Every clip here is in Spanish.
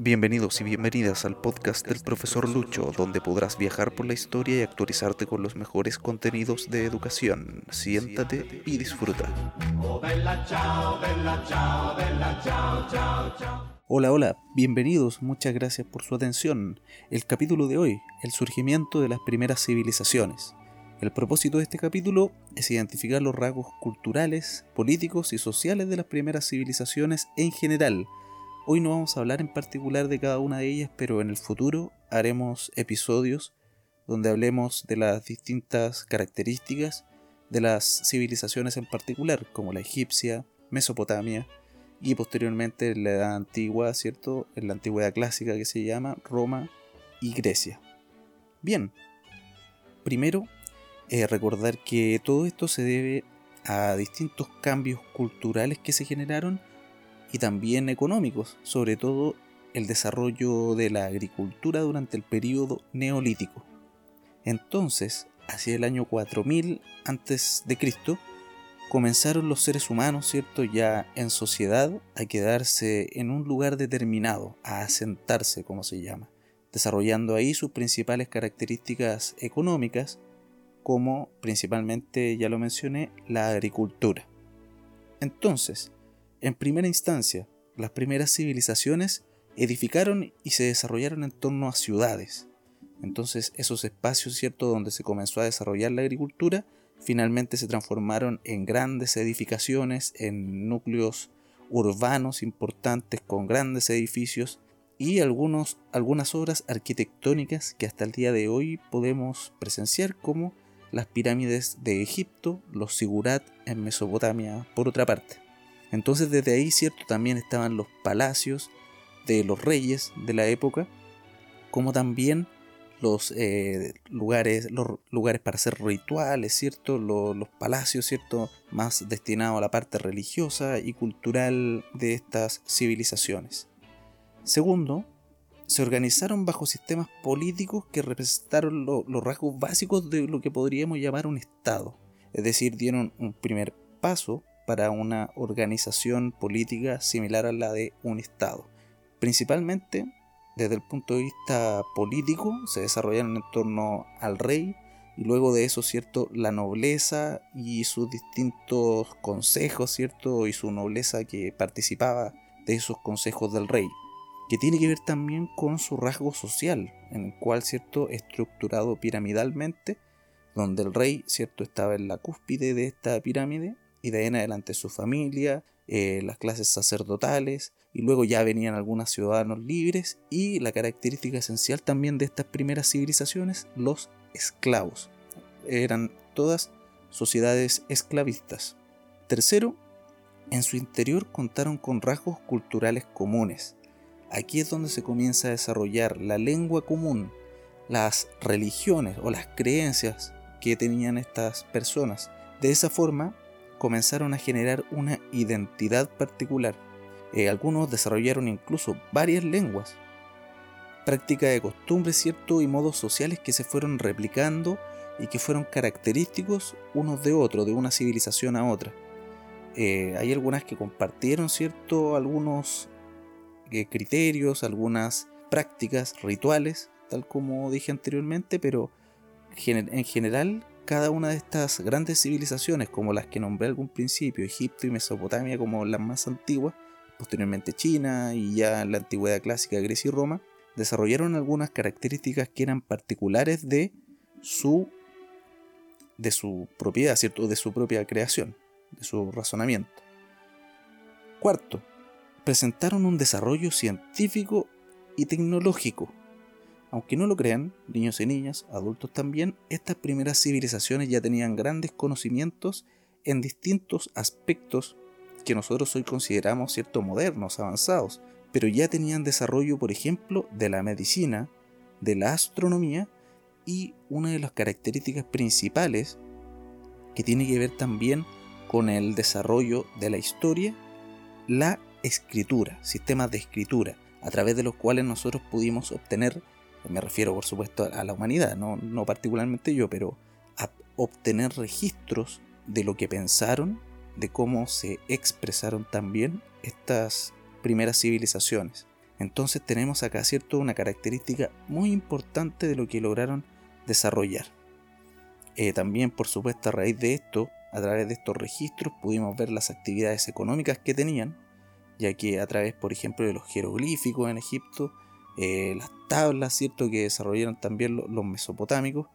Bienvenidos y bienvenidas al podcast del profesor Lucho, donde podrás viajar por la historia y actualizarte con los mejores contenidos de educación. Siéntate y disfruta. Hola, hola, bienvenidos, muchas gracias por su atención. El capítulo de hoy, el surgimiento de las primeras civilizaciones. El propósito de este capítulo es identificar los rasgos culturales, políticos y sociales de las primeras civilizaciones en general, Hoy no vamos a hablar en particular de cada una de ellas, pero en el futuro haremos episodios donde hablemos de las distintas características de las civilizaciones en particular, como la egipcia, Mesopotamia y posteriormente la edad antigua, ¿cierto? En la antigüedad clásica que se llama Roma y Grecia. Bien, primero eh, recordar que todo esto se debe a distintos cambios culturales que se generaron y también económicos, sobre todo el desarrollo de la agricultura durante el período neolítico. Entonces, hacia el año 4000 antes de Cristo, comenzaron los seres humanos, ¿cierto?, ya en sociedad a quedarse en un lugar determinado, a asentarse, como se llama, desarrollando ahí sus principales características económicas, como principalmente, ya lo mencioné, la agricultura. Entonces, en primera instancia, las primeras civilizaciones edificaron y se desarrollaron en torno a ciudades. Entonces esos espacios, ¿cierto?, donde se comenzó a desarrollar la agricultura, finalmente se transformaron en grandes edificaciones, en núcleos urbanos importantes con grandes edificios y algunos, algunas obras arquitectónicas que hasta el día de hoy podemos presenciar como las pirámides de Egipto, los sigurat en Mesopotamia por otra parte. Entonces desde ahí, cierto, también estaban los palacios de los reyes de la época, como también los eh, lugares, los lugares para hacer rituales, ¿cierto? Los, los, palacios, ¿cierto? Más destinados a la parte religiosa y cultural de estas civilizaciones. Segundo, se organizaron bajo sistemas políticos que representaron los rasgos básicos de lo que podríamos llamar un Estado. Es decir, dieron un primer paso para una organización política similar a la de un Estado. Principalmente desde el punto de vista político se desarrollaron en torno al rey y luego de eso, ¿cierto? La nobleza y sus distintos consejos, ¿cierto? Y su nobleza que participaba de esos consejos del rey, que tiene que ver también con su rasgo social, en el cual, ¿cierto? Estructurado piramidalmente, donde el rey, ¿cierto? Estaba en la cúspide de esta pirámide y de ahí en adelante su familia, eh, las clases sacerdotales y luego ya venían algunos ciudadanos libres y la característica esencial también de estas primeras civilizaciones, los esclavos. Eran todas sociedades esclavistas. Tercero, en su interior contaron con rasgos culturales comunes. Aquí es donde se comienza a desarrollar la lengua común, las religiones o las creencias que tenían estas personas. De esa forma, comenzaron a generar una identidad particular. Eh, algunos desarrollaron incluso varias lenguas, práctica de costumbres, cierto, y modos sociales que se fueron replicando y que fueron característicos unos de otros, de una civilización a otra. Eh, hay algunas que compartieron, cierto, algunos eh, criterios, algunas prácticas, rituales, tal como dije anteriormente, pero en general cada una de estas grandes civilizaciones, como las que nombré al algún principio, Egipto y Mesopotamia como las más antiguas, posteriormente China y ya la antigüedad clásica Grecia y Roma, desarrollaron algunas características que eran particulares de su de su propiedad, ¿cierto? De su propia creación, de su razonamiento. Cuarto, presentaron un desarrollo científico y tecnológico. Aunque no lo crean, niños y niñas, adultos también, estas primeras civilizaciones ya tenían grandes conocimientos en distintos aspectos que nosotros hoy consideramos cierto modernos, avanzados, pero ya tenían desarrollo, por ejemplo, de la medicina, de la astronomía y una de las características principales que tiene que ver también con el desarrollo de la historia, la escritura, sistemas de escritura, a través de los cuales nosotros pudimos obtener me refiero por supuesto a la humanidad, no, particularmente yo, pero obtener registros de lo que pensaron, de cómo se expresaron también estas primeras civilizaciones. Entonces tenemos acá, ¿cierto?, una característica muy importante de lo que lograron desarrollar. Eh, también, por supuesto, a raíz de esto, a través de estos registros, pudimos ver las actividades económicas que tenían, ya que a través, por ejemplo, de los jeroglíficos en Egipto, eh, las tablas, ¿cierto?, que desarrollaron también los mesopotámicos,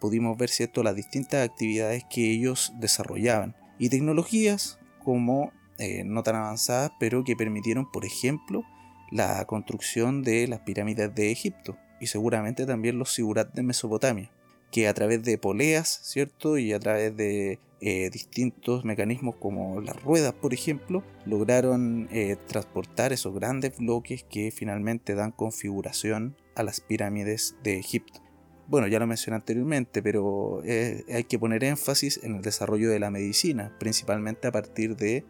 pudimos ver, ¿cierto?, las distintas actividades que ellos desarrollaban y tecnologías como eh, no tan avanzadas, pero que permitieron, por ejemplo, la construcción de las pirámides de Egipto y seguramente también los sigurat de Mesopotamia, que a través de poleas, ¿cierto? Y a través de eh, distintos mecanismos como las ruedas, por ejemplo, lograron eh, transportar esos grandes bloques que finalmente dan configuración a las pirámides de Egipto. Bueno, ya lo mencioné anteriormente, pero hay que poner énfasis en el desarrollo de la medicina, principalmente a partir de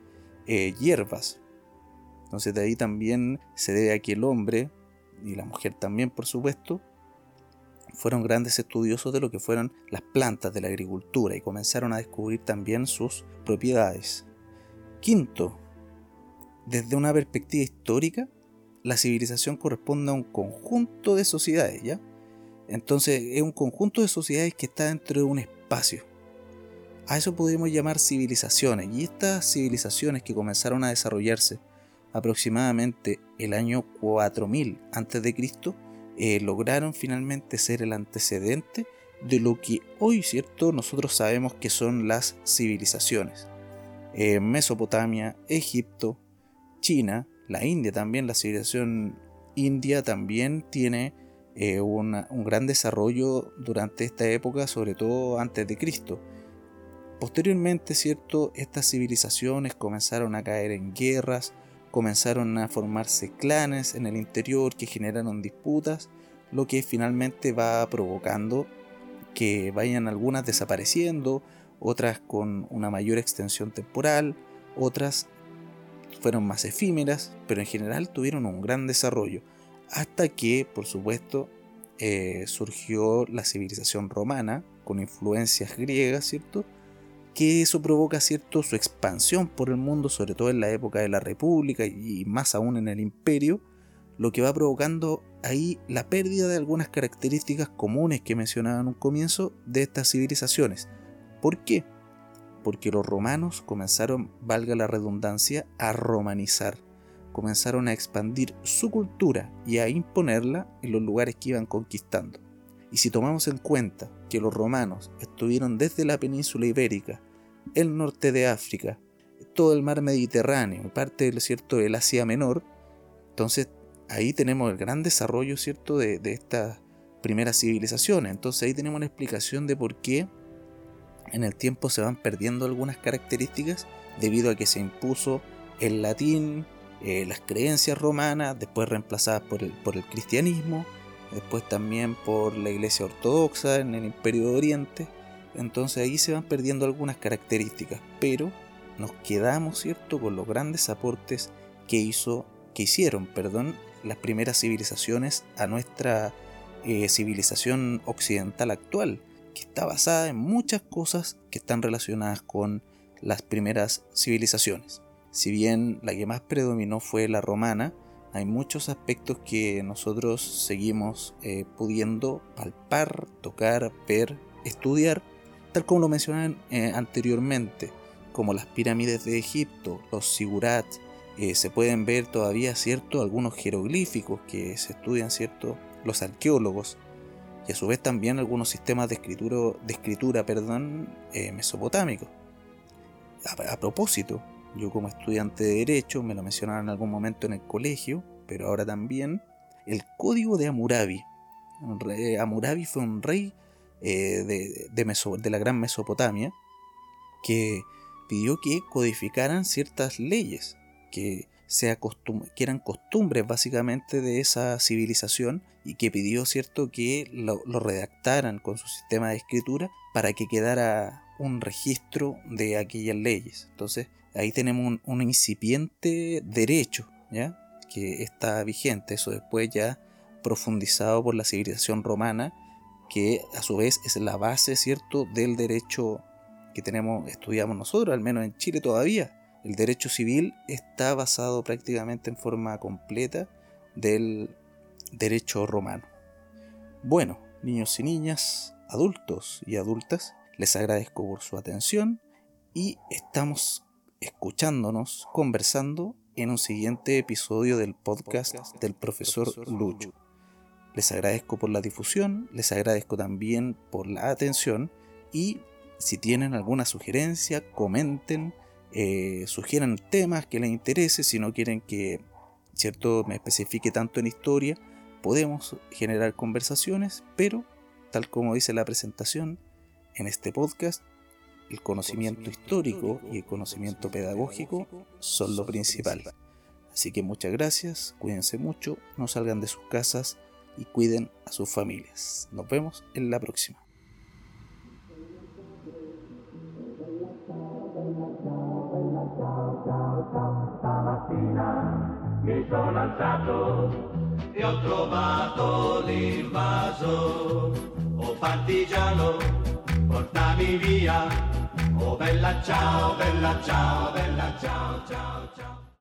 eh, hierbas. Entonces de ahí también se debe a que el hombre, y la mujer también por supuesto, fueron grandes estudiosos de lo que fueron las plantas de la agricultura y comenzaron a descubrir también sus propiedades. Quinto, desde una perspectiva histórica, la civilización corresponde a un conjunto de sociedades, ¿ya? Entonces es un conjunto de sociedades que está dentro de un espacio. A eso podemos llamar civilizaciones. Y estas civilizaciones que comenzaron a desarrollarse aproximadamente el año 4000 a.C., eh, lograron finalmente ser el antecedente de lo que hoy, ¿cierto?, nosotros sabemos que son las civilizaciones. Eh, Mesopotamia, Egipto, China, la India también, la civilización india también tiene eh, un gran desarrollo durante esta época, sobre todo antes de Cristo. Posteriormente, cierto, estas civilizaciones comenzaron a caer en guerras, comenzaron a formarse clanes en el interior que generaron disputas, lo que finalmente va provocando que vayan algunas desapareciendo, otras con una mayor extensión temporal, otras fueron más efímeras, pero en general tuvieron un gran desarrollo, hasta que, por supuesto, eh, surgió la civilización romana, con influencias griegas, ¿cierto? Que eso provoca cierto su expansión por el mundo, sobre todo en la época de la República y más aún en el Imperio, lo que va provocando ahí la pérdida de algunas características comunes que mencionaba en un comienzo de estas civilizaciones. ¿Por qué? Porque los romanos comenzaron, valga la redundancia, a romanizar, comenzaron a expandir su cultura y a imponerla en los lugares que iban conquistando. Y si tomamos en cuenta que los romanos estuvieron desde la península ibérica, el norte de África, todo el mar Mediterráneo, parte del cierto del Asia Menor, entonces ahí tenemos el gran desarrollo cierto de, de estas primeras civilizaciones. Entonces ahí tenemos una explicación de por qué en el tiempo se van perdiendo algunas características debido a que se impuso el latín, eh, las creencias romanas, después reemplazadas por el, por el cristianismo, después también por la iglesia ortodoxa en el imperio de Oriente. Entonces ahí se van perdiendo algunas características, pero nos quedamos, ¿cierto?, con los grandes aportes que hizo, que hicieron, perdón, las primeras civilizaciones a nuestra eh, civilización occidental actual, que está basada en muchas cosas que están relacionadas con las primeras civilizaciones. Si bien la que más predominó fue la romana, hay muchos aspectos que nosotros seguimos eh, pudiendo palpar, tocar, ver, estudiar, tal como lo mencionaban eh, anteriormente, como las pirámides de Egipto, los sigurats, eh, se pueden ver todavía cierto algunos jeroglíficos que se estudian cierto los arqueólogos y a su vez también algunos sistemas de escritura, de escritura perdón, mesopotámicos. a propósito, yo como estudiante de Derecho, me lo mencionaron en algún momento en el colegio, pero ahora también, el Código de Amurabi. Amurabi fue un rey eh, de, de, la Gran Mesopotamia que pidió que codificaran ciertas leyes que, que eran costumbres básicamente de esa civilización y que pidió cierto que lo redactaran con su sistema de escritura para que quedara un registro de aquellas leyes. Entonces, ahí tenemos un, incipiente derecho, ¿ya? Que está vigente, eso después ya profundizado por la civilización romana, que a su vez es la base, ¿cierto?, del derecho que tenemos, estudiamos nosotros, al menos en Chile todavía. El derecho civil está basado prácticamente en forma completa del derecho romano. Bueno, niños y niñas, adultos y adultas, les agradezco por su atención y estamos escuchándonos, conversando en un siguiente episodio del podcast del profesor Lucho. Les agradezco por la difusión, les agradezco también por la atención y si tienen alguna sugerencia, comenten, eh, sugieran temas que les interese, si no quieren que cierto me especifique tanto en historia, podemos generar conversaciones, pero tal como dice la presentación, en este podcast el conocimiento histórico y el conocimiento pedagógico son lo principal. Así que muchas gracias, cuídense mucho, no salgan de sus casas y cuiden a sus familias. Nos vemos en la próxima. Oh bella ciao, bella ciao, bella ciao, ciao, ciao.